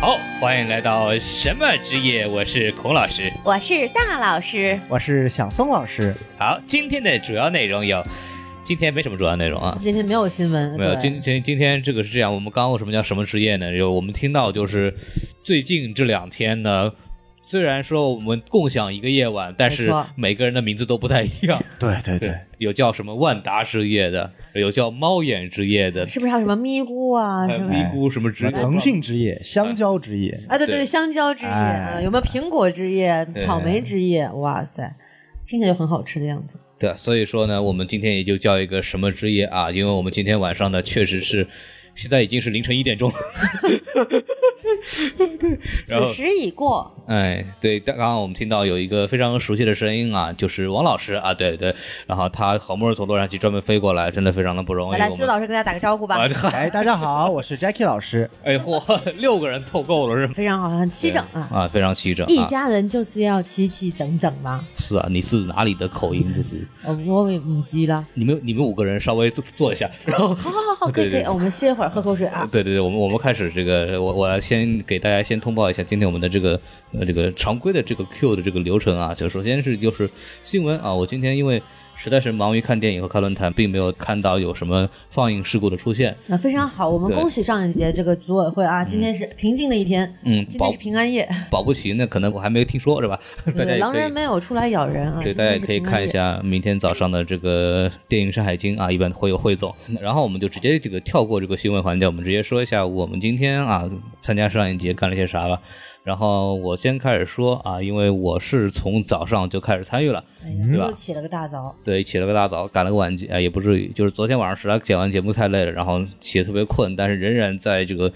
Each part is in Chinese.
好，欢迎来到什么职业？我是孔老师。我是大老师，我是小松老师。好，今天的主要内容有，今天没什么主要内容啊，今天没有新闻，没有。今今今天这个是这样，我们刚刚为什么叫什么职业呢？就我们听到就是最近这两天呢。虽然说我们共享一个夜晚，但是每个人的名字都不太一样。对对对，有叫什么万达之夜的，有叫猫眼之夜的，是不是还有什么咪咕啊？什么咪咕什么之夜，腾讯之夜、香蕉之夜，啊？对对对，香蕉之夜有没有苹果之夜、草莓之夜？哇塞，听起来就很好吃的样子。对，所以说呢，我们今天也就叫一个什么之夜啊？因为我们今天晚上呢，确实是现在已经是凌晨一点钟了。对，然后子时已过，哎，对，刚刚我们听到有一个非常熟悉的声音啊，就是王老师啊，对对，然后他好不容易从洛杉矶专门飞过来，真的非常的不容易。来来，我们施老师跟大家打个招呼吧 哎，大家好，我是 Jackie 老师。哎嚯，六个人凑够了是吗？非常好，很齐整啊！啊，非常齐整啊。一家人就是要齐齐整整嘛。是啊，你是哪里的口音？这是哦，我也唔知啦。你们你们五个人稍微坐坐一下，然后好好好好，可以可以，对对对我们歇会儿，喝口水啊。对对对，我们我们开始这个，我我来先给大家先通报一下今天我们的这个呃这个常规的这个 Q 的这个流程啊，就首先是就是新闻啊，我今天因为实在是忙于看电影和看论坛，并没有看到有什么放映事故的出现，那非常好，我们恭喜上一节这个组委会啊，今天是平静的一天，嗯，今天是平安夜，保不齐那，可能我还没听说是吧？大家对，狼人没有出来咬人啊。对，大家也可以。看一下明天早上的这个电影《山海经》啊，一般会有汇总。然后我们就直接这个跳过这个新闻环节，我们直接说一下我们今天啊参加上一节干了些啥吧。然后我先开始说啊，因为我是从早上就开始参与了，哎呀，对吧又起了个大早，对，起了个大早，赶了个晚集啊，也不至于，就是昨天晚上实在剪完节目太累了，然后起得特别困，但是仍然在这个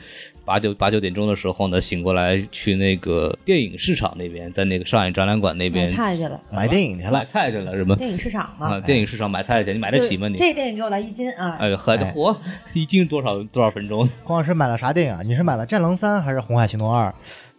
八九八九点钟的时候呢，醒过来去那个电影市场那边，在那个上海展览馆那边买边菜去了，买电影去了买，菜去了，什么？电影市场啊，电影市场买菜去，你买得起吗你？这电影给我来一斤啊！哎呦，喝的哎活，一斤多少多少分钟？黄老师买了啥电影啊？你是买了《战狼三》还是《红海行动二》？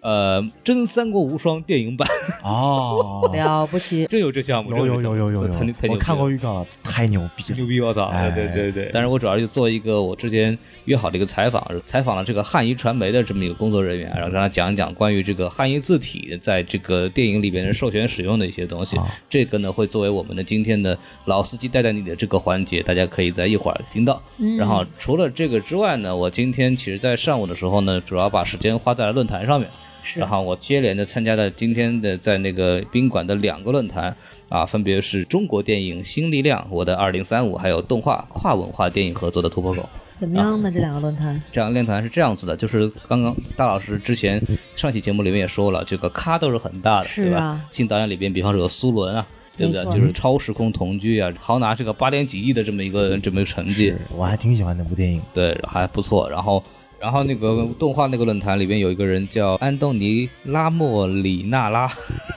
呃，真三国无双电影版，哦，了不起，真有这项目？有有有有有太太牛我看过预告了，太牛逼了。牛逼！我操！哎对对对。但是我主要就做一个我之前约好的一个采访，采访了这个汉仪传媒的这么一个工作人员，然后让他讲一讲关于这个汉仪字体在这个电影里边的授权使用的一些东西。啊这个呢会作为我们的今天的老司机带带你的这个环节，大家可以在一会儿听到。然后除了这个之外呢，我今天其实在上午的时候呢，主要把时间花在了论坛上面。是然后我接连的参加了今天的在那个宾馆的两个论坛啊，分别是中国电影新力量、我的二零三五，还有动画跨文化电影合作的突破口。怎么样呢？这两个论坛这两个论坛是这样子的，就是刚刚大老师之前上期节目里面也说了，这个咖都是很大的，是对吧啊？新导演里边，比方说有苏伦啊。对不对就是超时空同居啊，豪拿这个八点几亿的这么一个这么一个成绩，我还挺喜欢那部电影。对，还不错。然后，然后那个动画那个论坛里边有一个人叫安东尼拉莫里纳拉，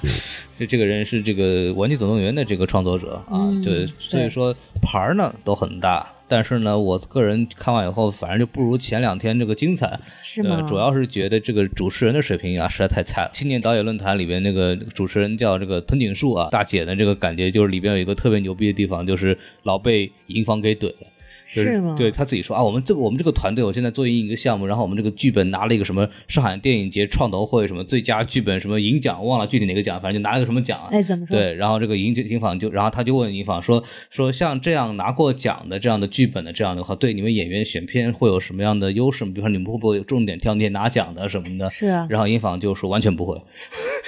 就这个人是这个《玩具总动员》的这个创作者啊，嗯对，所以说牌儿呢都很大。但是呢，我个人看完以后，反正就不如前两天这个精彩。是吗？呃？主要是觉得这个主持人的水平啊，实在太菜了。青年导演论坛里边那个主持人叫这个藤井树啊，大姐的这个感觉就是里边有一个特别牛逼的地方，就是老被银方给怼了。就是吗？对他自己说啊，我们这个我们这个团队，我现在做一个项目，然后我们这个剧本拿了一个什么上海电影节创投会什么最佳剧本什么银奖，忘了具体哪个奖，反正就拿了个什么奖。哎，怎么说？对，然后这个银银坊就，然后他就问银坊说说像这样拿过奖的这样的剧本的这样的话，对你们演员选片会有什么样的优势吗？比如说你们会不会有重点挑那些拿奖的什么的？是啊，然后银坊就说完全不会，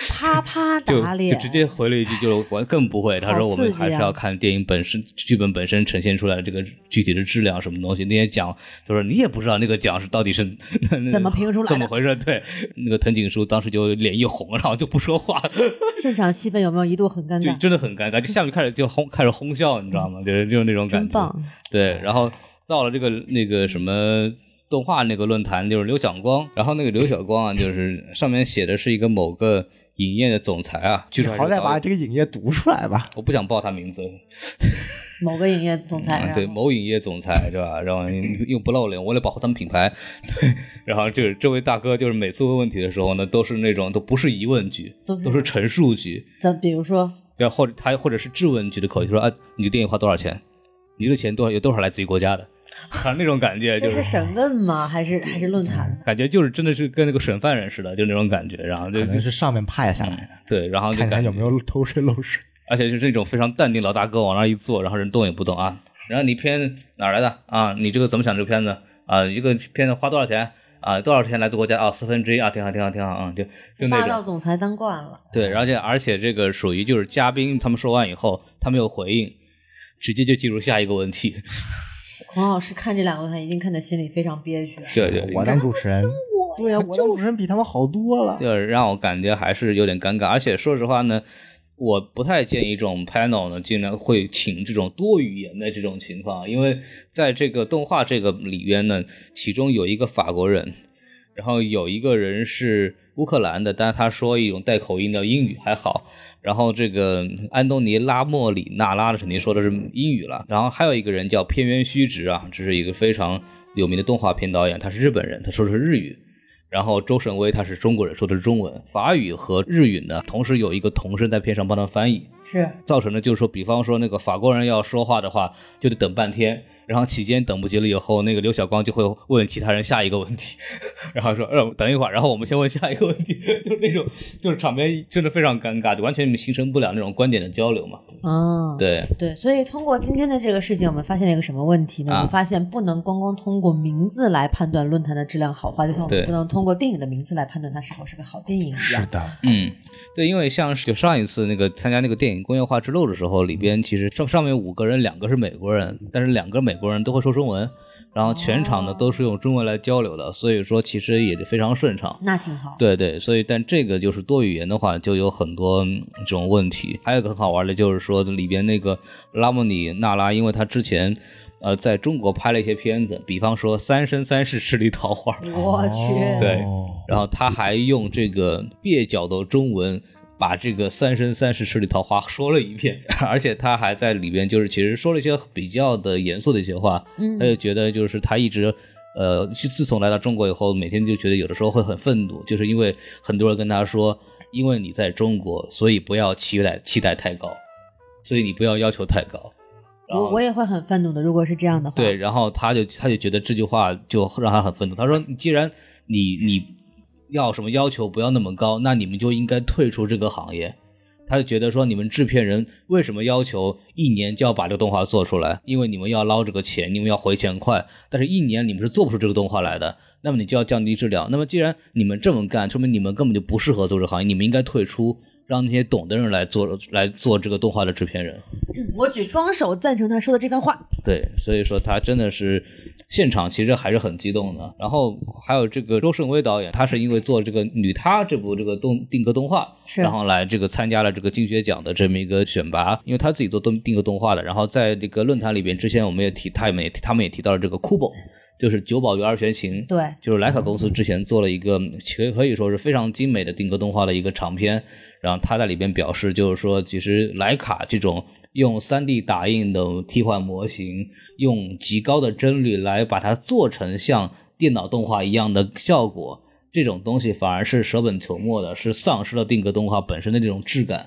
啪啪 就打脸，就直接回了一句，就完更不会。他说我们还是要看电影本身、剧本本身呈现出来的这个具体的质量什么东西。那些奖，他说你也不知道那个奖是到底是 怎么评出来的怎么回事？对，那个藤井树当时就脸一红，然后就不说话，现场气氛有没有一度很尴尬就尬？真的很尴尬。就下面开始就哄，开始哄笑，你知道吗？就是就是那种感觉。真棒！对，然后到了这个那个什么动画那个论坛，就是刘晓光，然后那个刘晓光啊，就是上面写的是一个某个影业的总裁啊，据说还是好歹把这个影业读出来吧。我不想报他名字，某个影业总裁，嗯对，某影业总裁是吧？然后又不露脸，为了保护他们品牌，对。然后这这位大哥就是每次问问题的时候呢，都是那种都不是疑问句，都是都是陈述句，咱比如说，然后或者他或者是质问句的口气，说啊，你的电影花多少钱？你的钱多少有多少来自于国家的？啊那种感觉，就是是审问吗？还是还是论坛？感觉就是真的是跟那个审犯人似的，就那种感觉。然后就可能是上面派下来的，对，然后就感觉看他有没有偷税漏税。而且就是那种非常淡定老大哥往那儿一坐，然后人动也不动啊。然后你片哪儿来的啊？你这个怎么想这个片子啊？一个片子花多少钱啊？多少钱来自国家啊？四分之一啊，挺好，挺好，挺好啊，就就那霸道。总裁当惯了，对，而且而且这个属于就是嘉宾他们说完以后，他没有回应，直接就进入下一个问题。孔老师看这两个问题，一定看在心里非常憋屈。对对，我当主持人，对呀、我当主持人比他们好多了。就是让我感觉还是有点尴尬。而且说实话呢，我不太建议这种 panel 呢，尽量会请这种多语言的这种情况，因为在这个动画这个里边呢，其中有一个法国人，然后有一个人是乌克兰的，但是他说一种带口音的英语还好。然后这个安东尼拉莫里纳拉的肯定说的是英语了，然后还有一个人叫片渊虚直啊，这是一个非常有名的动画片导演，他是日本人，他说的是日语。然后周神威他是中国人，说的是中文，法语和日语呢，同时有一个同声在片上帮他翻译，是。造成的就是说，比方说那个法国人要说话的话，就得等半天，然后期间等不及了以后，那个刘晓光就会问其他人下一个问题，然后说等一会儿，然后我们先问下一个问题，就是那种就是场面真的非常尴尬，就完全形成不了那种观点的交流嘛。啊，对，对，所以通过今天的这个事情，我们发现了一个什么问题呢？啊我们发现不能光光通过名字来判断论坛的质量好坏，就像我们不能通过电影的名字来判断它是否是个好电影一样。是的，嗯，对，因为像就上一次那个参加那个电影工业化之路的时候，里边其实上上面五个人，两个是美国人，但是两个美国人都会说中文，然后全场呢哦都是用中文来交流的，所以说其实也就非常顺畅。那挺好。对对，所以但这个就是多语言的话，就有很多嗯这种问题。还有一个很好玩的，就是说里边那个拉莫里娜拉，因为他之前呃在中国拍了一些片子，比方说《三生三世十里桃花》，我去，对哦然后他还用这个蹩脚的中文把这个“三生三世十里桃花”说了一遍，而且他还在里边就是其实说了一些比较的严肃的一些话，嗯他就觉得就是他一直。呃，自自从来到中国以后，每天就觉得有的时候会很愤怒，就是因为很多人跟他说，因为你在中国，所以不要期待期待太高，所以你不要要求太高。我我也会很愤怒的，如果是这样的话。对，然后他就他就觉得这句话就让他很愤怒。他说：“既然你你要什么要求不要那么高，那你们就应该退出这个行业。”他就觉得说，你们制片人为什么要求一年就要把这个动画做出来？因为你们要捞这个钱，你们要回钱快。但是，一年你们是做不出这个动画来的，那么你就要降低质量。那么，既然你们这么干，说明你们根本就不适合做这个行业，你们应该退出，让那些懂的人来做来做这个动画的制片人。嗯我举双手赞成他说的这番话。对，所以说他真的是现场其实还是很激动的。然后还有这个周胜威导演，他是因为做这个《女她》这部这个动定格动画，是然后来这个参加了这个金靴奖的这么一个选拔，因为他自己做动定格动画的。然后在这个论坛里边，之前我们也提，他们也他们也提到了这个 Kubo，就是九宝鱼二弦琴，对，就是莱卡公司之前做了一个可可以说是非常精美的定格动画的一个长片，然后他在里边表示，就是说其实莱卡这种用 3D 打印的替换模型，用极高的帧率来把它做成像电脑动画一样的效果，这种东西反而是舍本求末的，是丧失了定格动画本身的这种质感。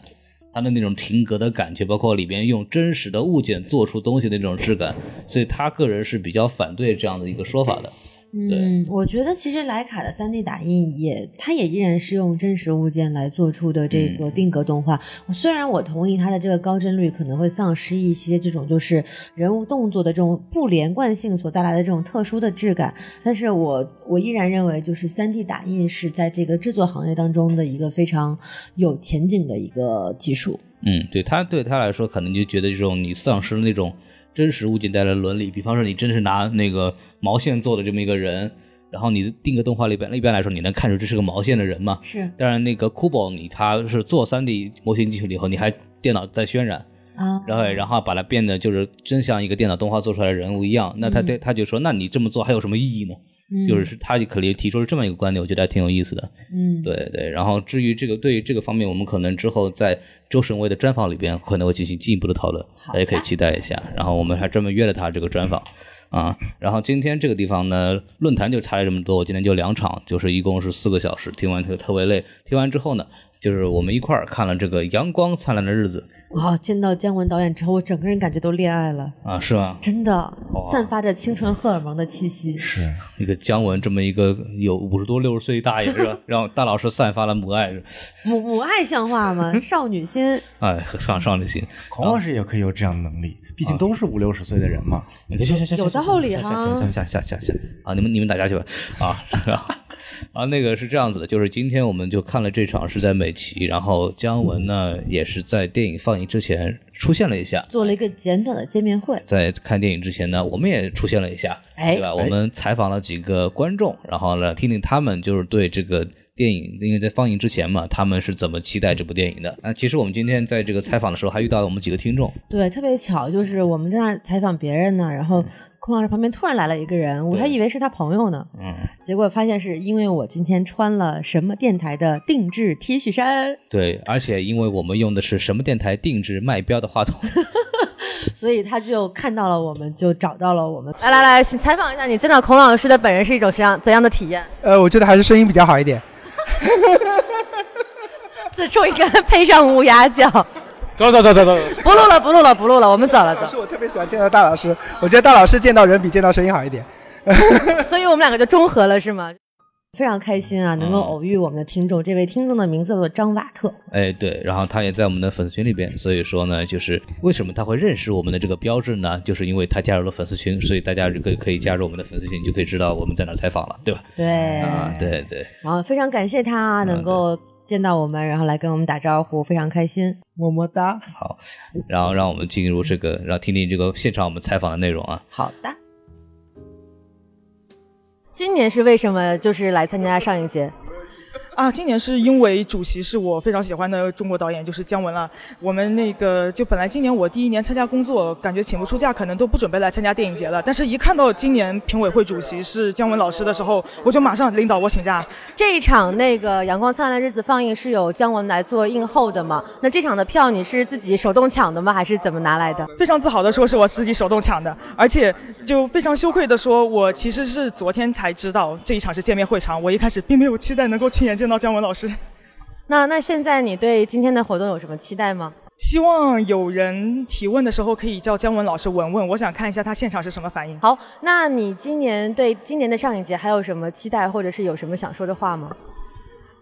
它的那种停格的感觉，包括里边用真实的物件做出东西的那种质感，所以他个人是比较反对这样的一个说法的。嗯，我觉得其实徕卡的 3D 打印也，它也依然是用真实物件来做出的这个定格动画。虽然我同意它的这个高帧率可能会丧失一些这种就是人物动作的这种不连贯性所带来的这种特殊的质感，但是我我依然认为就是 3D 打印是在这个制作行业当中的一个非常有前景的一个技术。嗯，对他对他来说，可能就觉得这种你丧失了那种真实物件带来的伦理。比方说，你真是拿那个毛线做的这么一个人，然后你定个动画里边，一般来说你能看出这是个毛线的人嘛？是当然，那个 Kubo 你他是做 3D 模型进去了以后，你还电脑在渲染，啊，然后然后把它变得就是真像一个电脑动画做出来的人物一样。那他对他就说，那你这么做还有什么意义呢？嗯就是他可能提出了这么一个观点，我觉得还挺有意思的。嗯，对对，然后至于这个对于这个方面，我们可能之后在周神威的专访里边可能会进行进一步的讨论，大家可以期待一下。然后我们还专门约了他这个专访 啊。然后今天这个地方呢，论坛就差了这么多，我今天就两场，就是一共是四个小时，听完特特别累。听完之后呢，就是我们一块儿看了这个《阳光灿烂的日子啊、见到姜文导演之后，我整个人感觉都恋爱了，》啊，是吗？真的散发着青春荷尔蒙的气息。是一个姜文这么一个有五十多六十岁的大爷是吧？让大老师散发了母爱，母母爱像话吗？少女心。哎，上少女心。孔老师也可以有这样的能力，毕竟都是五六十岁的人嘛。行行行行，有道理下哈下下下下下啊！你们你们打架去吧啊！是吧啊，那个是这样子的，就是今天我们就看了这场是在美琪，然后姜文呢也是在电影放映之前出现了一下。做了一个简短的见面会，在看电影之前呢，我们也出现了一下，哎对吧？我们采访了几个观众，然后呢，听听他们就是对这个电影，因为在放映之前嘛，他们是怎么期待这部电影的。那其实我们今天在这个采访的时候，还遇到了我们几个听众，对，特别巧，就是我们正在采访别人呢，然后孔老师旁边突然来了一个人，我还以为是他朋友呢，嗯，结果发现是因为我今天穿了什么电台的定制 T 恤衫，对，而且因为我们用的是什么电台定制卖标的话筒，所以他就看到了我们，就找到了我们。来来来，请采访一下你见到孔老师的本人是一种怎样怎样的体验？呃，我觉得还是声音比较好一点。此处应该配上乌鸦叫。走走走走走。不录了，不录了，不录了，我们走了，走。老师，我特别喜欢见到大老师，我觉得大老师见到人比见到声音好一点。所以我们两个就中和了，是吗？非常开心啊，能够嗯偶遇我们的听众。这位听众的名字叫做张瓦特。哎，对，然后他也在我们的粉丝群里边，所以说呢，就是为什么他会认识我们的这个标志呢？就是因为他加入了粉丝群，所以大家就可以可以加入我们的粉丝群，就可以知道我们在哪采访了，对吧？对啊，对对，然后非常感谢他能够见到我们，然后来跟我们打招呼，非常开心。么么哒。好，然后让我们进入这个，然后听听这个现场我们采访的内容啊。好的。今年是为什么就是来参加上一届？啊，今年是因为主席是我非常喜欢的中国导演，就是姜文了。我们那个就本来今年我第一年参加工作，感觉请不出假，可能都不准备来参加电影节了。但是，一看到今年评委会主席是姜文老师的时候，我就马上领导我请假。这一场那个《阳光灿烂的日子》放映是有姜文来做映后的吗？那这场的票你是自己手动抢的吗？还是怎么拿来的？非常自豪的说，是我自己手动抢的，而且就非常羞愧的说，我其实是昨天才知道这一场是见面会场，我一开始并没有期待能够亲眼见到姜文老师。那那现在你对今天的活动有什么期待吗？希望有人提问的时候可以叫姜文老师文文，我想看一下他现场是什么反应。好，那你今年对今年的上影节还有什么期待，或者是有什么想说的话吗？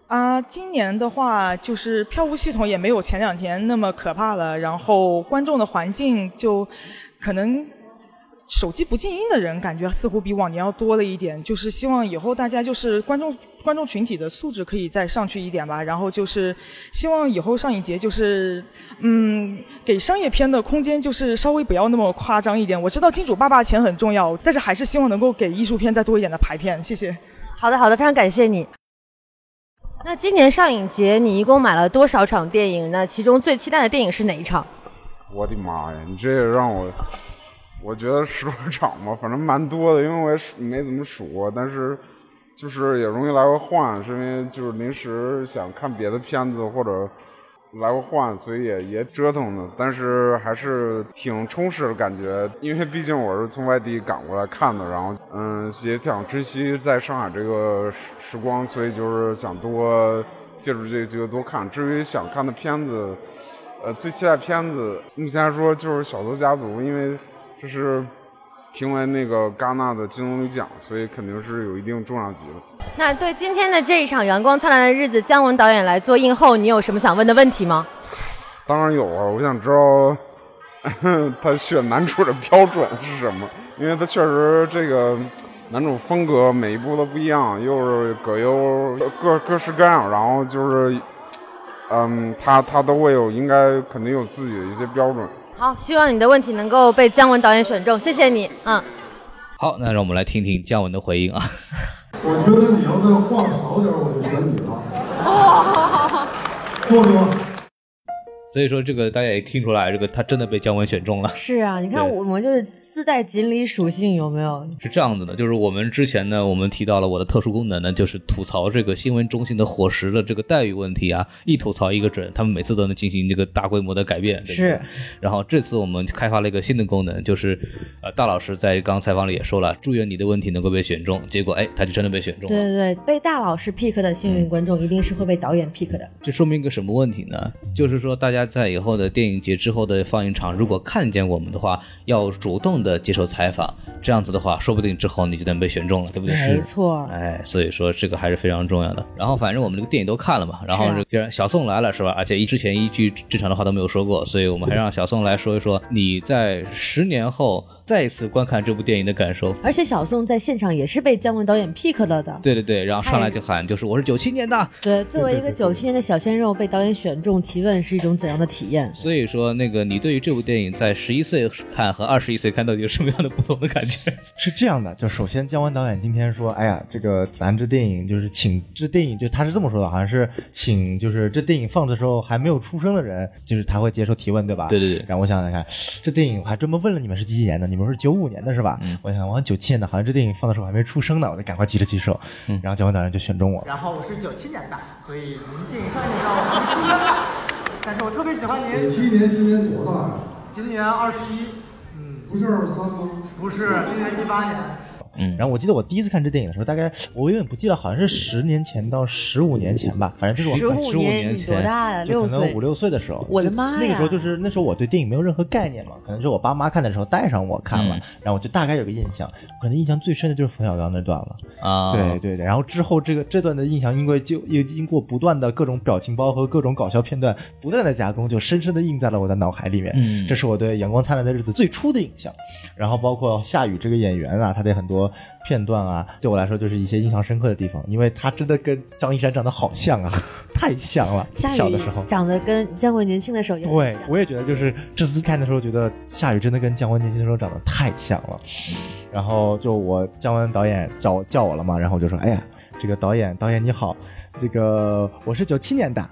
啊，今年的话就是票务系统也没有前两天那么可怕了，然后观众的环境就可能手机不静音的人感觉似乎比往年要多了一点，就是希望以后大家就是观众观众群体的素质可以再上去一点吧，然后就是希望以后上影节就是嗯给商业片的空间就是稍微不要那么夸张一点。我知道金主爸爸钱很重要，但是还是希望能够给艺术片再多一点的排片，谢谢。好的，好的，非常感谢你。那今年上影节你一共买了多少场电影？那其中最期待的电影是哪一场？我的妈呀！你这也让我，我觉得十多场吧，反正蛮多的，因为我也数没怎么数过，但是就是也容易来回换，是因为就是临时想看别的片子或者来回换，所以也也折腾的，但是还是挺充实的感觉，因为毕竟我是从外地赶过来看的，然后嗯也想珍惜在上海这个时时光，所以就是想多借助这个机会多看。至于想看的片子。呃，最期待片子，目前来说就是《小偷家族》，因为这是评为那个戛纳的金棕榈奖，所以肯定是有一定重量级的。那对今天的这一场《阳光灿烂的日子》，姜文导演来做映后，你有什么想问的问题吗？当然有啊，我想知道 他选男主的标准是什么，因为他确实这个男主风格每一部都不一样，又是葛优各各式各样，然后就是。嗯，他他都会有，应该肯定有自己的一些标准。好，希望你的问题能够被姜文导演选中，谢谢你。嗯，好，那让我们来听听姜文的回应啊。我觉得你要再画少点，我就选你了。坐着吧。所以说这个大家也听出来，这个他真的被姜文选中了。是啊，你看对我们就是自带锦鲤属性，有没有？是这样子的，就是我们之前呢，我们提到了我的特殊功能呢，就是吐槽这个新闻中心的伙食的这个待遇问题啊，一吐槽一个准，他们每次都能进行这个大规模的改变。是。然后这次我们开发了一个新的功能，就是呃，大老师在刚刚采访里也说了，祝愿你的问题能够被选中。结果哎，他就真的被选中了。对对对，被大老师 pick 的幸运观众一定是会被导演 pick 的。这说明一个什么问题呢？就是说，大家在以后的电影节之后的放映场，如果看见我们的话，要主动的接受采访。这样子的话，说不定之后你就能被选中了，对不对？没错。哎，所以说这个还是非常重要的。然后反正我们这个电影都看了嘛，然后是啊这个小宋来了是吧？而且一之前一句正常的话都没有说过，所以我们还让小宋来说一说你在十年后再一次观看这部电影的感受。而且小宋在现场也是被姜文导演 pick 了的。对对对，然后上来就喊，就是我是九七年的，对，作为一个九七年的小鲜肉被导演选中提问是一种怎样的体验？所以说，那个你对于这部电影在十一岁看和二十一岁看到底有什么样的不同的感觉？是这样的，就首先姜文导演今天说，哎呀，这个咱这电影就是请这电影，就他是这么说的，好像是请就是这电影放的时候还没有出生的人，就是他会接受提问，对吧？对对对然后我想想看，这电影我还专门问了你们是几几年的，你们是九五年的是吧？嗯我想我九七年的，好像这电影放的时候还没出生呢，我就赶快举了举手，嗯然后姜文导演就选中我。然后我是九七年的，所以您电影上映的时候我还没出生呢。但是我特别喜欢您九您。七年今年多大呀？今年二十一，不是二三吗？不是，今年一八年。嗯然后我记得我第一次看这电影的时候，大概我有点不记得，好像是十年前到十五年前吧，反正就是我十很五年前多大呀？六岁就可能五。六岁的时候，我的妈呀那个时候就是那时候我对电影没有任何概念嘛，可能是我爸妈看的时候带上我看了，嗯然后我就大概有个印象，可能印象最深的就是冯小刚那段了。啊，对对对，然后之后这个这段的印象，因为就又经过不断的各种表情包和各种搞笑片段不断的加工，就深深的印在了我的脑海里面。嗯这是我对《阳光灿烂的日子》最初的印象。然后包括夏雨这个演员啊，他的很多片段啊，对我来说就是一些印象深刻的地方，因为他真的跟张一山长得好像啊，太像了。小的时候。长得跟姜文年轻的时候也很对，我也觉得，就是这次看的时候，觉得夏雨真的跟姜文年轻的时候长得太像了。然后就我姜文导演叫叫我了嘛，然后我就说，哎呀，这个导演导演你好，这个我是九七年的。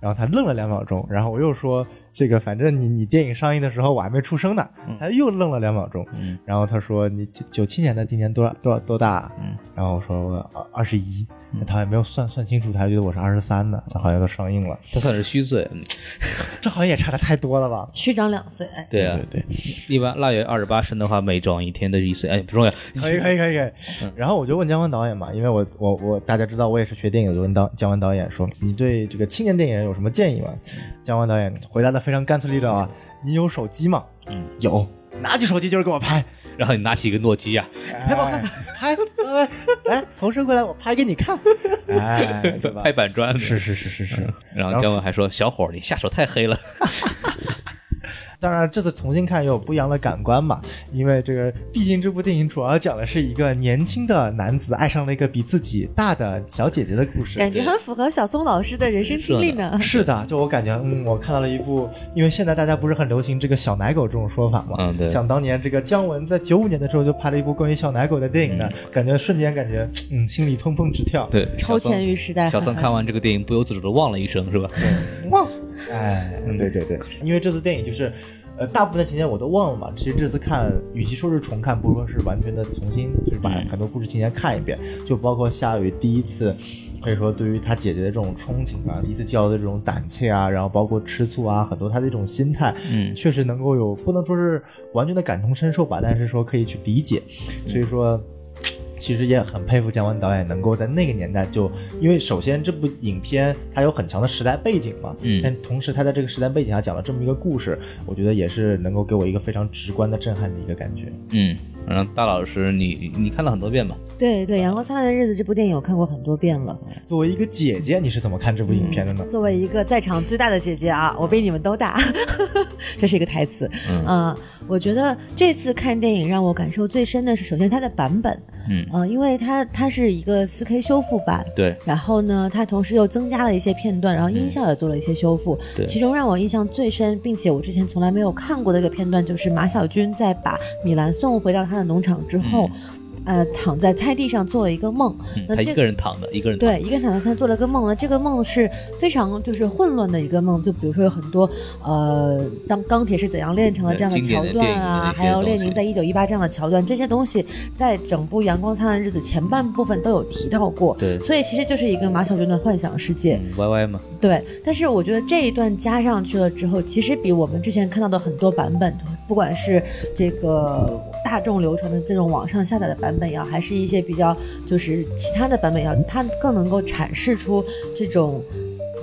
然后他愣了两秒钟，然后我又说，这个反正你你电影上映的时候我还没出生呢。他又愣了两秒钟，嗯然后他说你九九七年的，今年多少多少多大啊？嗯然后我说我二二十一，他也没有算算清楚，他觉得我是二十三呢，这好像都上映了，他算是虚岁，嗯 这好像也差的太多了吧？虚长两岁。哎，对啊，对对。一般腊月二十八生的话，每长一天的一岁，哎，不重要。可以可以可以可以。然后我就问姜文导演嘛，因为我我我大家知道我也是学电影，的就问导姜文导演说，你对这个青年电影人有什么建议吗？姜文导演回答的非常干脆利落啊，你有手机吗？嗯，有，拿起手机就是给我拍，然后你拿起一个诺基亚，拍我看看，拍，来来，投射过来，我拍给你看，哎，对吧？拍板砖，是是是是是。然后姜文还说：“小伙，你下手太黑了。当然，这次重新看又有不一样的感官嘛，因为这个毕竟这部电影主要讲的是一个年轻的男子爱上了一个比自己大的小姐姐的故事。感觉很符合小松老师的人生经历呢。是的，就我感觉，嗯，我看到了一部，因为现在大家不是很流行这个小奶狗这种说法嘛，嗯对想当年这个姜文在九五年的时候就拍了一部关于小奶狗的电影呢，感觉瞬间感觉，嗯，心里砰砰直跳”。对，超前于时代。小松看完这个电影，不由自主的望了一声，是吧？忘，哎，对对对，因为这次电影就是。呃，大部分的情节我都忘了嘛。其实这次看，与其说是重看，不如说是完全的重新，就是把嗯很多故事情节看一遍。就包括夏雨第一次，可以说对于他姐姐的这种憧憬啊，第一次交的这种胆怯啊，然后包括吃醋啊，很多他的这种心态，嗯确实能够有不能说是完全的感同身受吧，但是说可以去理解。所以说。其实也很佩服姜文导演能够在那个年代就，因为首先这部影片它有很强的时代背景嘛，嗯但同时他在这个时代背景下讲了这么一个故事，我觉得也是能够给我一个非常直观的震撼的一个感觉。嗯，然后大老师，你你看了很多遍吧？对对，《阳光灿烂的日子》这部电影我看过很多遍了。作为一个姐姐，你是怎么看这部影片的呢？作为一个在场最大的姐姐啊，我比你们都大，这是一个台词。嗯呃我觉得这次看电影让我感受最深的是，首先它的版本，嗯，呃，因为它它是一个 4K 修复版，对，然后呢，它同时又增加了一些片段，然后音效也做了一些修复。对其中让我印象最深，并且我之前从来没有看过的一个片段，就是马小军在把米兰送回到他的农场之后。嗯呃躺在菜地上做了一个梦，嗯他一那这个人躺的，一个人对，一个人躺在菜做了个梦呢，这个梦是非常就是混乱的一个梦，就比如说有很多呃，当钢铁是怎样炼成的这样的桥段啊，还有列宁在一九一八这样的桥段，这些东西在整部《阳光灿烂的日子》前半部分都有提到过，对所以其实就是一个马小军的幻想世界。嗯歪歪嘛，对，但是我觉得这一段加上去了之后，其实比我们之前看到的很多版本，不管是这个大众流传的这种网上下载的版本也好，还是一些比较就是其他的版本也好，它更能够阐释出这种。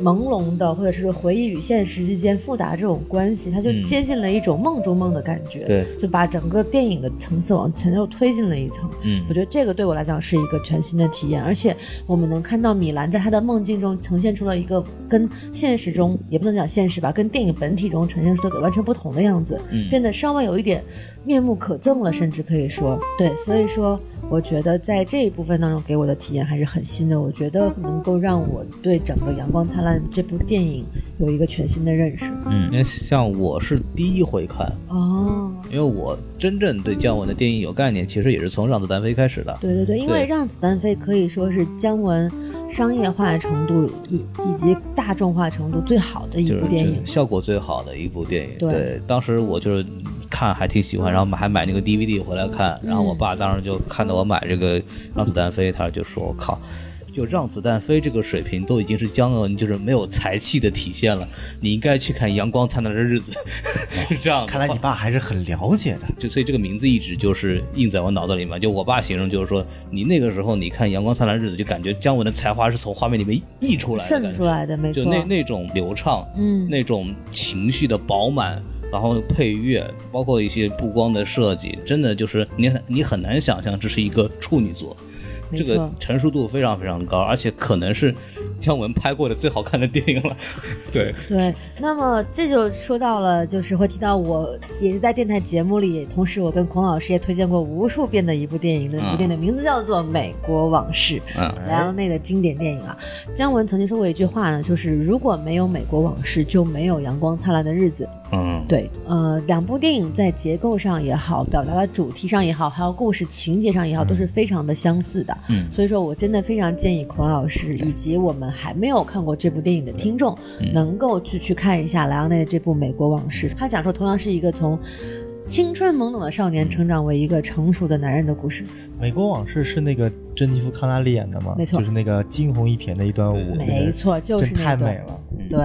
朦胧的，或者是回忆与现实之间复杂这种关系，它就嗯接近了一种梦中梦的感觉，对，就把整个电影的层次往前又推进了一层。嗯我觉得这个对我来讲是一个全新的体验，而且我们能看到米兰在他的梦境中呈现出了一个跟现实中也不能讲现实吧，跟电影本体中呈现出的完全不同的样子，嗯变得稍微有一点面目可憎了，甚至可以说对。所以说，我觉得在这一部分当中给我的体验还是很新的，我觉得能够让我对整个《阳光灿烂》这部电影有一个全新的认识。嗯，因为像我是第一回看，哦，因为我真正对姜文的电影有概念，其实也是从《让子弹飞》开始的。对对对，因为《让子弹飞》可以说是姜文商业化程度以以及大众化程度最好的一部电影就。效果最好的一部电影。对当时我就是看还挺喜欢，然后还买那个 DVD 回来看，然后我嗯爸当时就看到我买这个《让子弹飞》，他就说：“我靠。”就让子弹飞这个水平都已经是姜文就是没有才气的体现了，你应该去看《阳光灿烂的日子》，是这样的。看来你爸还是很了解的。就所以这个名字一直就是印在我脑子里面。就我爸形容就是说，你那个时候你看《阳光灿烂的日子》，就感觉姜文的才华是从画面里面溢出来的，渗出来的，没错就。那那种流畅，嗯那种情绪的饱满，然后配乐，包括一些布光的设计，真的就是你很你很难想象这是一个处女座。这个成熟度非常非常高，而且可能是姜文拍过的最好看的电影了。对，对，那么这就说到了，就是会提到我也是在电台节目里，同时我跟孔老师也推荐过无数遍的一部电影，那部电影的名字叫做《美国往事》，嗯莱昂内的经典电影啊。姜文曾经说过一句话呢，就是如果没有《美国往事》，就没有《阳光灿烂的日子》。嗯，对，呃，两部电影在结构上也好，表达的主题上也好，还有故事情节上也好，都是非常的相似的。嗯所以说我真的非常建议孔老师以及我们还没有看过这部电影的听众，嗯能够去去看一下莱昂内的这部《美国往事》。他讲述同样是一个从青春懵懂的少年成长为一个成熟的男人的故事。美国往事是那个珍妮弗·康纳利演的吗？没错就是那个惊鸿一瞥的一段舞。没错，就是太美了。对，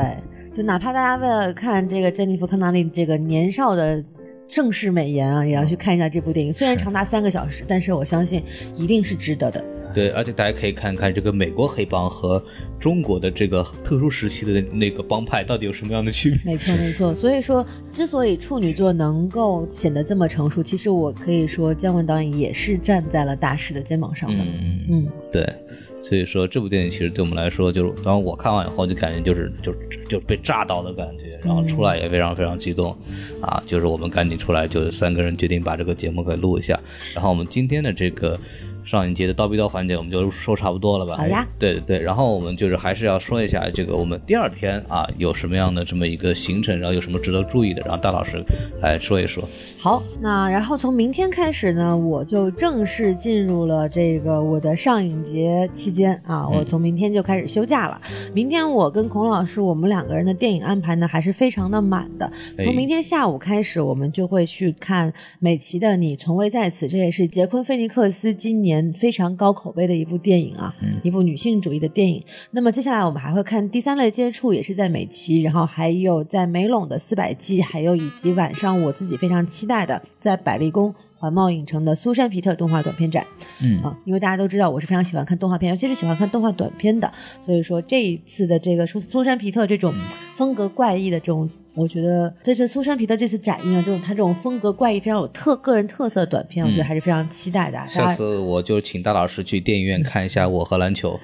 就哪怕大家为了看这个珍妮弗·康纳利这个年少的盛世美颜啊，也要去看一下这部电影。虽然长达三个小时，但是我相信一定是值得的。对，而且大家可以看看这个美国黑帮和中国的这个特殊时期的那个帮派到底有什么样的区别。没错，没错。所以说，之所以处女座能够显得这么成熟，其实我可以说，姜文导演也是站在了大师的肩膀上的。嗯嗯，对，所以说这部电影其实对我们来说，就是当我看完以后，就感觉就是就就被炸到的感觉，然后出来也非常非常激动，啊，就是我们赶紧出来，就三个人决定把这个节目给录一下，然后我们今天的这个。上一节的刀逼刀环节我们就说差不多了吧？好呀。对对对，然后我们就是还是要说一下这个我们第二天啊有什么样的这么一个行程，然后有什么值得注意的，然后大老师来说一说。好，那然后从明天开始呢，我就正式进入了这个我的上影节期间啊，我从明天就开始休假了。明天我跟孔老师我们两个人的电影安排呢还是非常的满的。从明天下午开始，我们就会去看美琪的《你从未在此》，这也是杰昆·菲尼克斯今年非常高口碑的一部电影啊，一部女性主义的电影。那么接下来我们还会看第三类接触，也是在美琪，然后还有在梅陇的四百季，还有以及晚上我自己非常期待的在百丽宫环贸影城的苏珊皮特动画短片展。嗯啊，因为大家都知道我是非常喜欢看动画片，尤其是喜欢看动画短片的，所以说这一次的这个苏苏珊皮特这种风格怪异的这种。我觉得这次苏珊皮的这次展映啊，这种他这种风格怪异、非常有特个人特色的短片，我觉得还是非常期待的下次我就请大老师去电影院看一下《我和篮球》。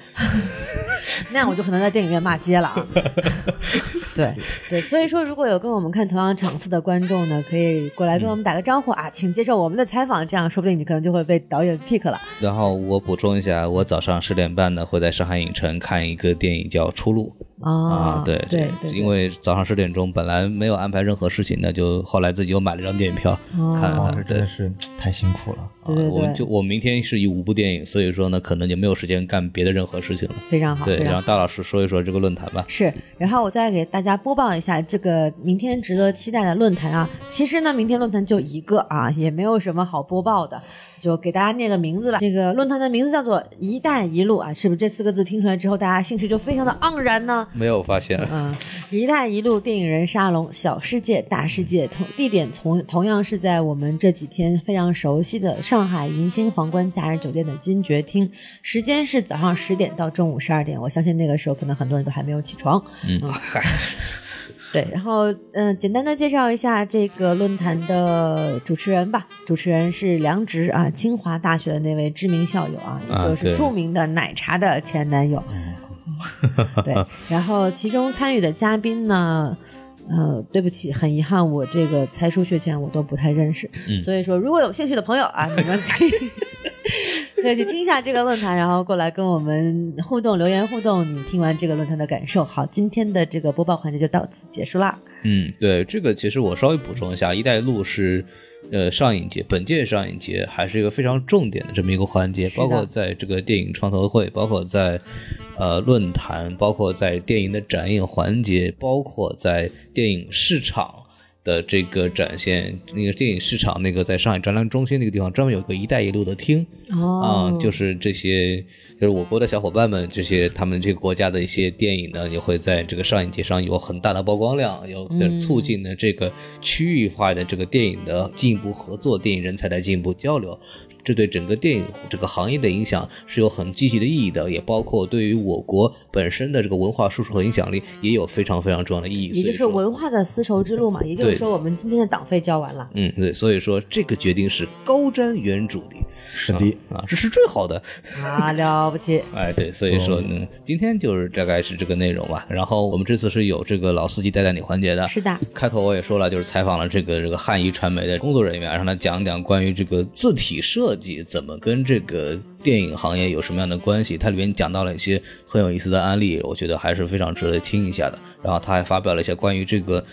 那样我就可能在电影院骂街了啊。对对，所以说如果有跟我们看同样场次的观众呢，可以过来跟我们打个招呼啊，请接受我们的采访，这样说不定你可能就会被导演 pick 了。然后我补充一下，我早上十点半呢会在上海影城看一个电影叫《出路》啊，对对对，因为早上十点钟本来没有安排任何事情，的就后来自己又买了张电影票看了真的是 太辛苦了。对对啊我们就我明天是以五部电影，所以说呢，可能就没有时间干别的任何事情了。非常好，对，非常好。然后大老师说一说这个论坛吧。是，然后我再给大家播报一下这个明天值得期待的论坛啊。其实呢，明天论坛就一个啊，也没有什么好播报的，就给大家念个名字吧。这个论坛的名字叫做“一带一路”啊，是不是这四个字听出来之后，大家兴趣就非常的盎然呢？没有发现，嗯，“一带一路”电影人沙龙，小世界大世界，同地点同同样是在我们这几天非常熟悉的上海银星皇冠假日酒店的金爵厅，时间是早上十点到中午十二点。我相信那个时候可能很多人都还没有起床。嗯，对，然后嗯、呃简单的介绍一下这个论坛的主持人吧。主持人是梁植啊，清华大学的那位知名校友啊，也就是著名的奶茶的前男友。对，然后其中参与的嘉宾呢。呃，对不起，很遗憾，我这个才疏学浅，我都不太认识。嗯所以说，如果有兴趣的朋友啊，你们可以 可以去听一下这个论坛，然后过来跟我们互动、留言互动，你听完这个论坛的感受。好，今天的这个播报环节就到此结束啦。嗯，对，这个其实我稍微补充一下，“一带一路”是呃上影节本届上影节还是一个非常重点的这么一个环节，包括在这个电影创投会，包括在呃论坛，包括在电影的展映环节，包括在电影市场。的这个展现，那个电影市场，那个在上海展览中心那个地方专门有个“一带一路”的厅，哦啊、就是这些，就是我国的小伙伴们，这些他们这个国家的一些电影呢，也会在这个上影节上有很大的曝光量，有嗯促进呢这个区域化的这个电影的进一步合作，电影人才的进一步交流。这对整个电影这个行业的影响是有很积极的意义的，也包括对于我国本身的这个文化输出和影响力也有非常非常重要的意义。也就是文化的丝绸之路嘛，也就是说我们今天的党费交完了。嗯，对，所以说这个决定是高瞻远瞩的，是的，啊，这是最好的。啊，了不起！哎，对，所以说呢，今天就是大概是这个内容吧。然后我们这次是有这个老司机带带你环节的，是的，开头我也说了，就是采访了这个这个汉仪传媒的工作人员，让他讲讲关于这个字体设计怎么跟这个电影行业有什么样的关系。它里面讲到了一些很有意思的案例，我觉得还是非常值得听一下的。然后他还发表了一些关于这个。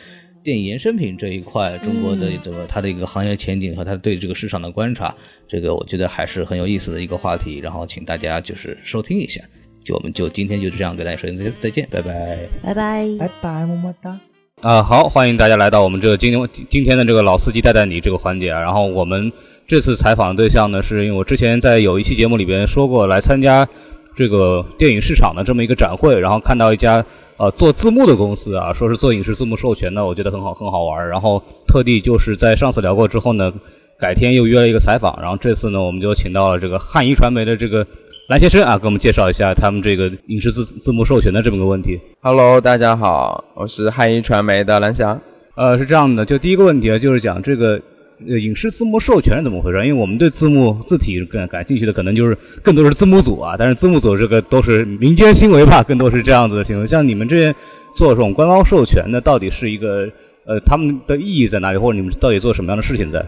电影衍生品这一块，中国的这个它的一个行业前景和它对这个市场的观察，这个我觉得还是很有意思的一个话题。然后请大家就是收听一下，就我们就今天就这样跟大家说再再见，拜拜。拜拜。拜拜，么么哒。啊，好，欢迎大家来到我们这个今天今天的这个老司机带带你这个环节啊。然后我们这次采访的对象呢，是因为我之前在有一期节目里边说过，来参加这个电影市场的这么一个展会，然后看到一家呃做字幕的公司啊，说是做影视字幕授权的，我觉得很好很好玩儿。然后特地就是在上次聊过之后呢，改天又约了一个采访，然后这次呢，我们就请到了这个汉仪传媒的这个蓝先生啊，给我们介绍一下他们这个影视字字幕授权的这么个问题。Hello，大家好，我是汉仪传媒的蓝翔。呃，是这样的，就第一个问题啊，就是讲这个呃影视字幕授权是怎么回事？因为我们对字幕字体感感兴趣的，可能就是更多是字幕组啊，但是字幕组这个都是民间行为吧，更多是这样子的行为。像你们这边做这种官方授权的，到底是一个呃他们的意义在哪里，或者你们到底做什么样的事情在？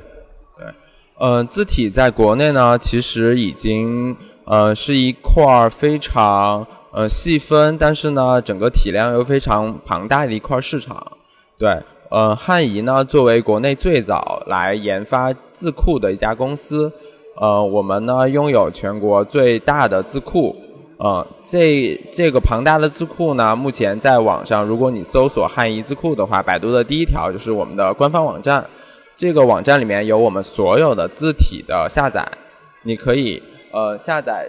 对呃，字体在国内呢，其实已经呃是一块非常呃细分，但是呢，整个体量又非常庞大的一块市场。对，呃，汉仪呢作为国内最早来研发字库的一家公司，呃，我们呢拥有全国最大的字库。呃，这这个庞大的字库呢，目前在网上，如果你搜索汉仪字库的话，百度的第一条就是我们的官方网站。这个网站里面有我们所有的字体的下载，你可以呃下载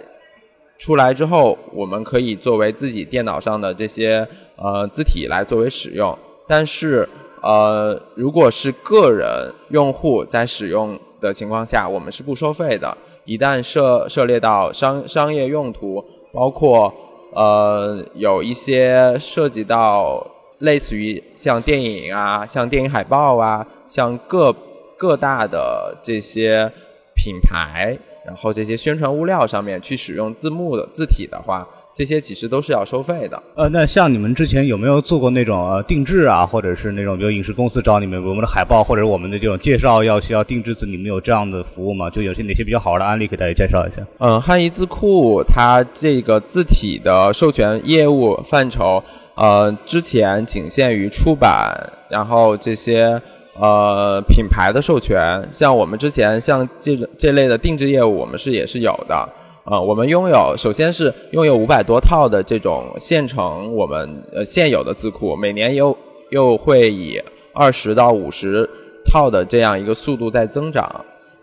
出来之后，我们可以作为自己电脑上的这些呃字体来作为使用。但是呃，如果是个人用户在使用的情况下，我们是不收费的。一旦涉涉猎到商商业用途，包括呃有一些涉及到类似于像电影啊、像电影海报啊、像各各大的这些品牌，然后这些宣传物料上面去使用字幕的字体的话，这些其实都是要收费的。呃，那像你们之前有没有做过那种呃定制啊，或者是那种比如影视公司找你们，我们的海报或者我们的这种介绍要需要定制字，你们有这样的服务吗？就有些哪些比较好玩的案例给大家介绍一下？嗯，汉仪字库它这个字体的授权业务范畴，呃，之前仅限于出版，然后这些呃品牌的授权，像我们之前像这种这类的定制业务，我们是也是有的。呃，我们拥有，首先是拥有五百多套的这种现成我们呃现有的字库，每年又又会以二十到五十套的这样一个速度在增长。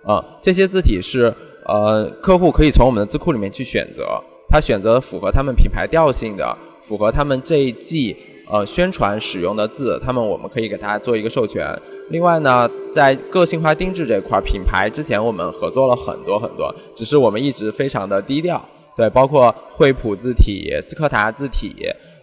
啊，这些字体是呃客户可以从我们的字库里面去选择，他选择符合他们品牌调性的，符合他们这一季呃宣传使用的字，他们我们可以给他做一个授权。另外呢，在个性化定制这块，品牌之前我们合作了很多很多，只是我们一直非常的低调。对，包括惠普字体、斯柯达字体，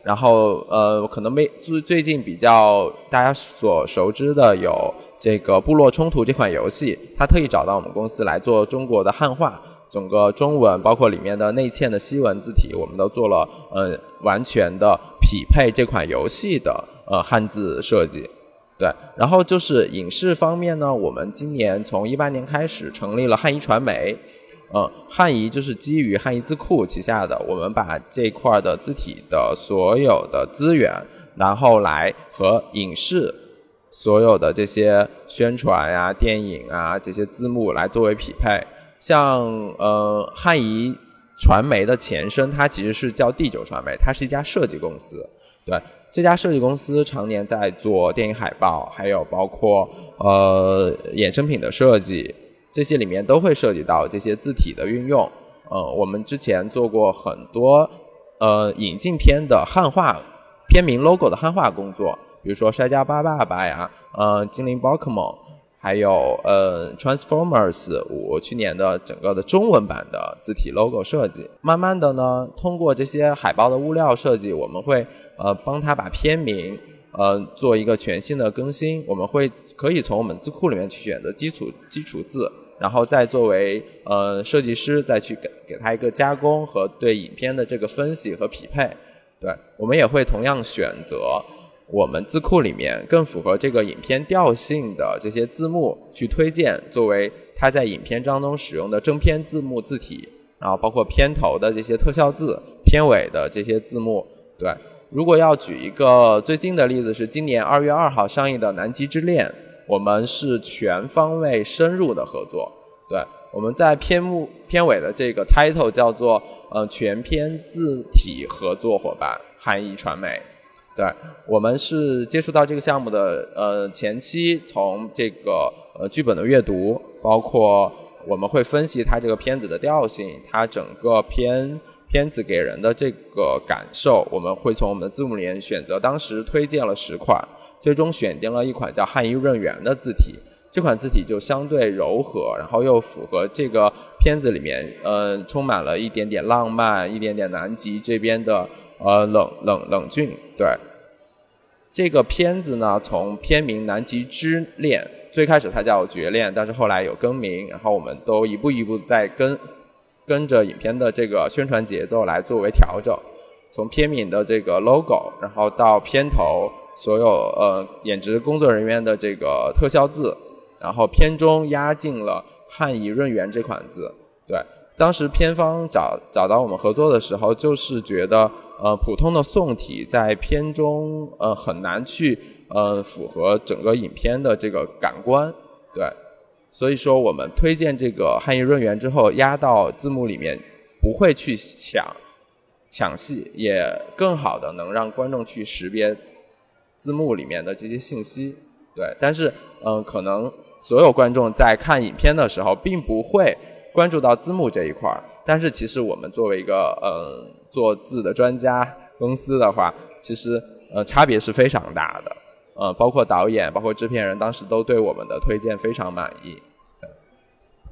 然后呃，可能没最最近比较大家所熟知的有这个《部落冲突》这款游戏，它特意找到我们公司来做中国的汉化，整个中文包括里面的内嵌的西文字体，我们都做了呃完全的匹配这款游戏的呃汉字设计。对，然后就是影视方面呢，我们今年从一八年开始成立了汉仪传媒，嗯，汉仪就是基于汉仪字库旗下的，我们把这块的字体的所有的资源，然后来和影视所有的这些宣传呀、电影啊这些字幕来作为匹配。像呃汉仪传媒的前身，它其实是叫第九传媒，它是一家设计公司，对。这家设计公司常年在做电影海报，还有包括呃衍生品的设计，这些里面都会涉及到这些字体的运用。呃，我们之前做过很多呃引进片的汉化片名 logo 的汉化工作，比如说《摔跤吧爸爸》呀，呃《精灵宝可梦》，还有呃 Transformers 五去年的整个的中文版的字体 logo 设计。慢慢的呢，通过这些海报的物料设计，我们会。呃，帮他把片名呃做一个全新的更新，我们会可以从我们字库里面去选择基础基础字，然后再作为呃设计师再去给给他一个加工和对影片的这个分析和匹配。对我们也会同样选择我们字库里面更符合这个影片调性的这些字幕去推荐，作为他在影片当中使用的正片字幕字体，然后包括片头的这些特效字、片尾的这些字幕，对。如果要举一个最近的例子，是今年二月二号上映的《南极之恋》，我们是全方位深入的合作。对，我们在片目片尾的这个 title 叫做呃全片字体合作伙伴汉仪传媒。对，我们是接触到这个项目的呃前期，从这个呃剧本的阅读，包括我们会分析它这个片子的调性，它整个片。片子给人的这个感受，我们会从我们的字幕里面选择，当时推荐了十款，最终选定了一款叫汉仪润园的字体。这款字体就相对柔和，然后又符合这个片子里面，呃，充满了一点点浪漫，一点点南极这边的呃冷冷冷峻。对，这个片子呢，从片名《南极之恋》最开始它叫《绝恋》，但是后来有更名，然后我们都一步一步在跟。跟着影片的这个宣传节奏来作为调整，从片名的这个 logo，然后到片头所有呃演职工作人员的这个特效字，然后片中压进了汉仪润园这款字。对，当时片方找找到我们合作的时候，就是觉得呃普通的宋体在片中呃很难去呃符合整个影片的这个感官，对。所以说，我们推荐这个汉仪润园之后，压到字幕里面，不会去抢抢戏，也更好的能让观众去识别字幕里面的这些信息。对，但是嗯，可能所有观众在看影片的时候，并不会关注到字幕这一块儿。但是其实我们作为一个呃做字的专家公司的话，其实呃差别是非常大的。呃，包括导演，包括制片人，当时都对我们的推荐非常满意。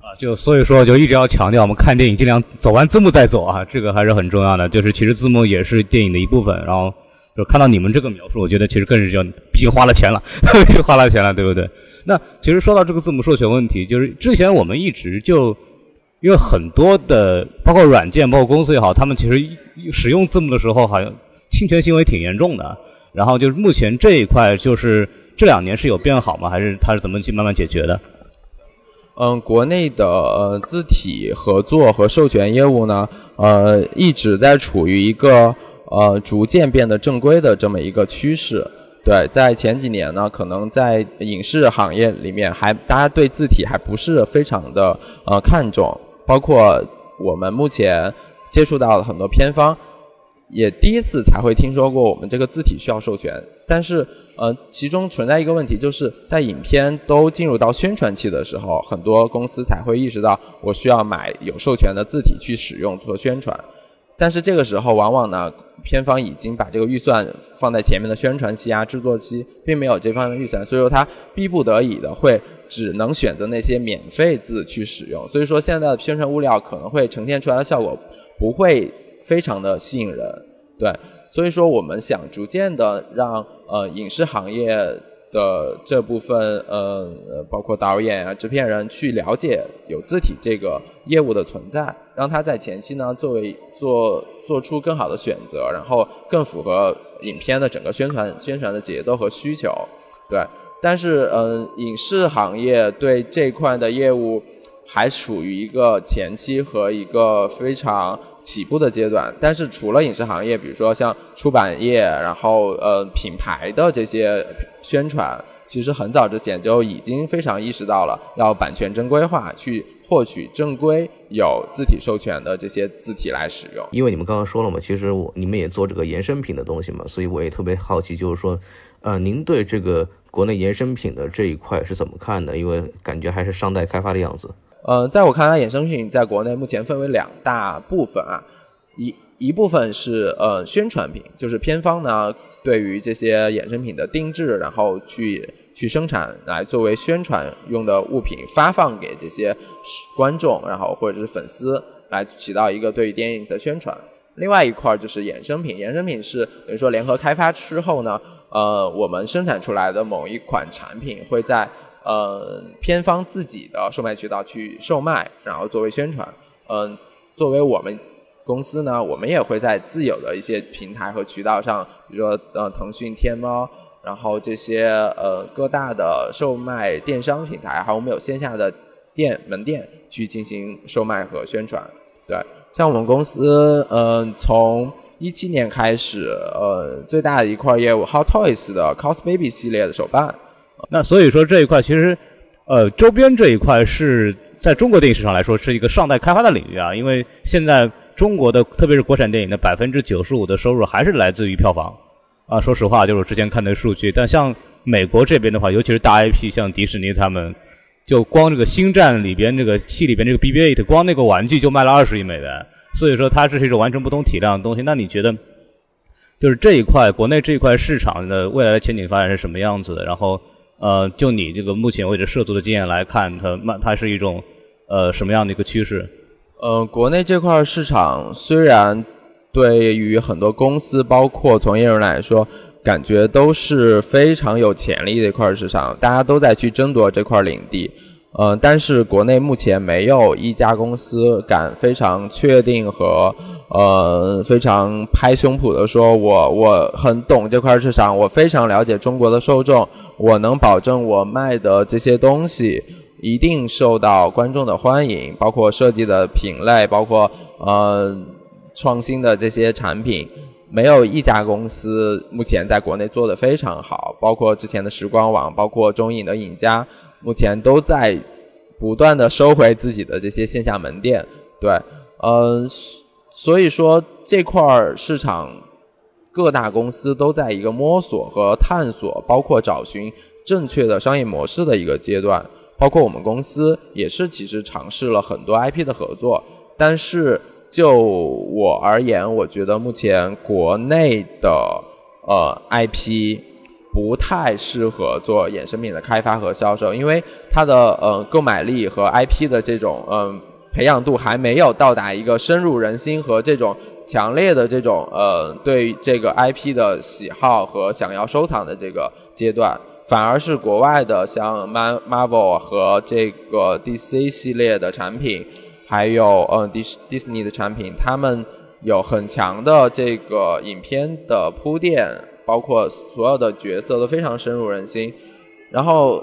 啊，就所以说，就一直要强调，我们看电影尽量走完字幕再走啊，这个还是很重要的。就是其实字幕也是电影的一部分。然后就看到你们这个描述，我觉得其实更是叫，毕竟花了钱了，花了钱了，对不对？那其实说到这个字幕授权问题，就是之前我们一直就因为很多的包括软件，包括公司也好，他们其实使用字幕的时候，好像侵权行为挺严重的。然后就是目前这一块，就是这两年是有变好吗？还是它是怎么去慢慢解决的？嗯，国内的字体合作和授权业务呢，呃，一直在处于一个呃逐渐变得正规的这么一个趋势。对，在前几年呢，可能在影视行业里面，还大家对字体还不是非常的呃看重，包括我们目前接触到的很多片方。也第一次才会听说过我们这个字体需要授权，但是呃，其中存在一个问题，就是在影片都进入到宣传期的时候，很多公司才会意识到我需要买有授权的字体去使用做宣传。但是这个时候，往往呢，片方已经把这个预算放在前面的宣传期啊、制作期，并没有这方面的预算，所以说他逼不得已的会只能选择那些免费字去使用。所以说现在的宣传物料可能会呈现出来的效果不会。非常的吸引人，对，所以说我们想逐渐的让呃影视行业的这部分呃包括导演啊制片人去了解有字体这个业务的存在，让他在前期呢作为做做出更好的选择，然后更符合影片的整个宣传宣传的节奏和需求，对，但是嗯影视行业对这块的业务还属于一个前期和一个非常。起步的阶段，但是除了影视行业，比如说像出版业，然后呃品牌的这些宣传，其实很早之前就已经非常意识到了要版权正规化，去获取正规有字体授权的这些字体来使用。因为你们刚刚说了嘛，其实我你们也做这个衍生品的东西嘛，所以我也特别好奇，就是说，呃，您对这个国内衍生品的这一块是怎么看的？因为感觉还是尚待开发的样子。呃，在我看来，衍生品在国内目前分为两大部分啊，一一部分是呃宣传品，就是片方呢对于这些衍生品的定制，然后去去生产来作为宣传用的物品发放给这些观众，然后或者是粉丝来起到一个对于电影的宣传。另外一块就是衍生品，衍生品是等于说联合开发之后呢，呃，我们生产出来的某一款产品会在。呃，片方自己的售卖渠道去售卖，然后作为宣传。嗯，作为我们公司呢，我们也会在自有的一些平台和渠道上，比如说呃腾讯、天猫，然后这些呃各大的售卖电商平台，还有我们有线下的店门店去进行售卖和宣传。对，像我们公司，嗯，从一七年开始，呃，最大的一块业务，Hot Toys 的 Cos Baby 系列的手办。那所以说这一块其实，呃，周边这一块是在中国电影市场来说是一个尚待开发的领域啊，因为现在中国的特别是国产电影的百分之九十五的收入还是来自于票房啊。说实话，就是我之前看的数据，但像美国这边的话，尤其是大 IP，像迪士尼他们，就光这个星战里边这个戏里边这个 BB-8，光那个玩具就卖了二十亿美元，所以说它这是一种完全不同体量的东西。那你觉得，就是这一块国内这一块市场的未来的前景发展是什么样子的？然后。呃，就你这个目前为止涉足的经验来看，它慢它是一种呃什么样的一个趋势？呃，国内这块市场虽然对于很多公司包括从业人来说，感觉都是非常有潜力的一块市场，大家都在去争夺这块领地。嗯，但是国内目前没有一家公司敢非常确定和。呃，非常拍胸脯的说，我我很懂这块市场，我非常了解中国的受众，我能保证我卖的这些东西一定受到观众的欢迎，包括设计的品类，包括呃创新的这些产品，没有一家公司目前在国内做的非常好，包括之前的时光网，包括中影的影家，目前都在不断的收回自己的这些线下门店，对，呃。所以说这块儿市场，各大公司都在一个摸索和探索，包括找寻正确的商业模式的一个阶段。包括我们公司也是，其实尝试了很多 IP 的合作。但是就我而言，我觉得目前国内的呃 IP 不太适合做衍生品的开发和销售，因为它的呃购买力和 IP 的这种嗯。培养度还没有到达一个深入人心和这种强烈的这种呃对这个 IP 的喜好和想要收藏的这个阶段，反而是国外的像 Mar Marvel 和这个 DC 系列的产品，还有呃迪士迪士尼的产品，他们有很强的这个影片的铺垫，包括所有的角色都非常深入人心，然后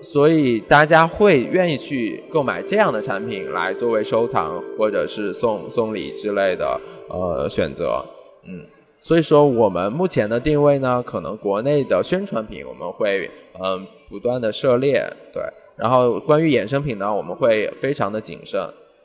所以大家会愿意去购买这样的产品来作为收藏或者是送送礼之类的呃选择，嗯。所以说，我们目前的定位呢，可能国内的宣传品我们会嗯不断的涉猎，对。然后关于衍生品呢，我们会非常的谨慎，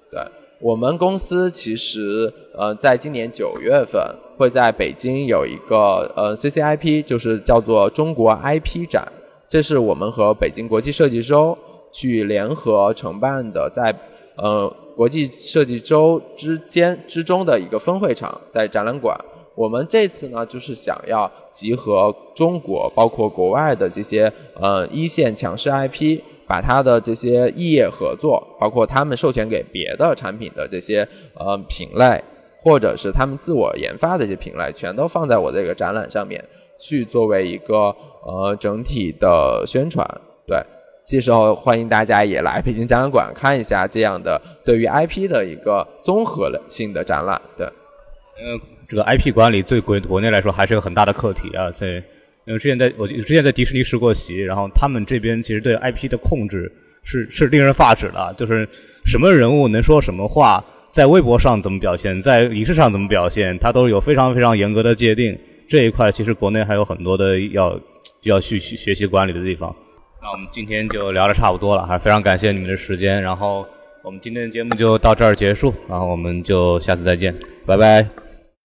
对。我们公司其实呃在今年九月份会在北京有一个呃 CCIP，就是叫做中国 IP 展，这是我们和北京国际设计周去联合承办的，在呃国际设计周之间之中的一个分会场，在展览馆。我们这次呢，就是想要集合中国，包括国外的这些呃一线强势 IP，把它的这些异业合作，包括他们授权给别的产品的这些呃品类，或者是他们自我研发的一些品类，全都放在我这个展览上面，去作为一个呃整体的宣传。对，这时候欢迎大家也来北京展览馆看一下这样的对于 IP 的一个综合性的展览。对，嗯。这个 IP 管理对国国内来说还是有很大的课题啊，所以因为之前在我之前在迪士尼实过习，然后他们这边其实对 IP 的控制是是令人发指的，就是什么人物能说什么话，在微博上怎么表现，在影视上怎么表现，它都有非常非常严格的界定。这一块其实国内还有很多的要要去学习管理的地方。那我们今天就聊的差不多了，还非常感谢你们的时间，然后我们今天的节目就到这儿结束，然后我们就下次再见，拜拜。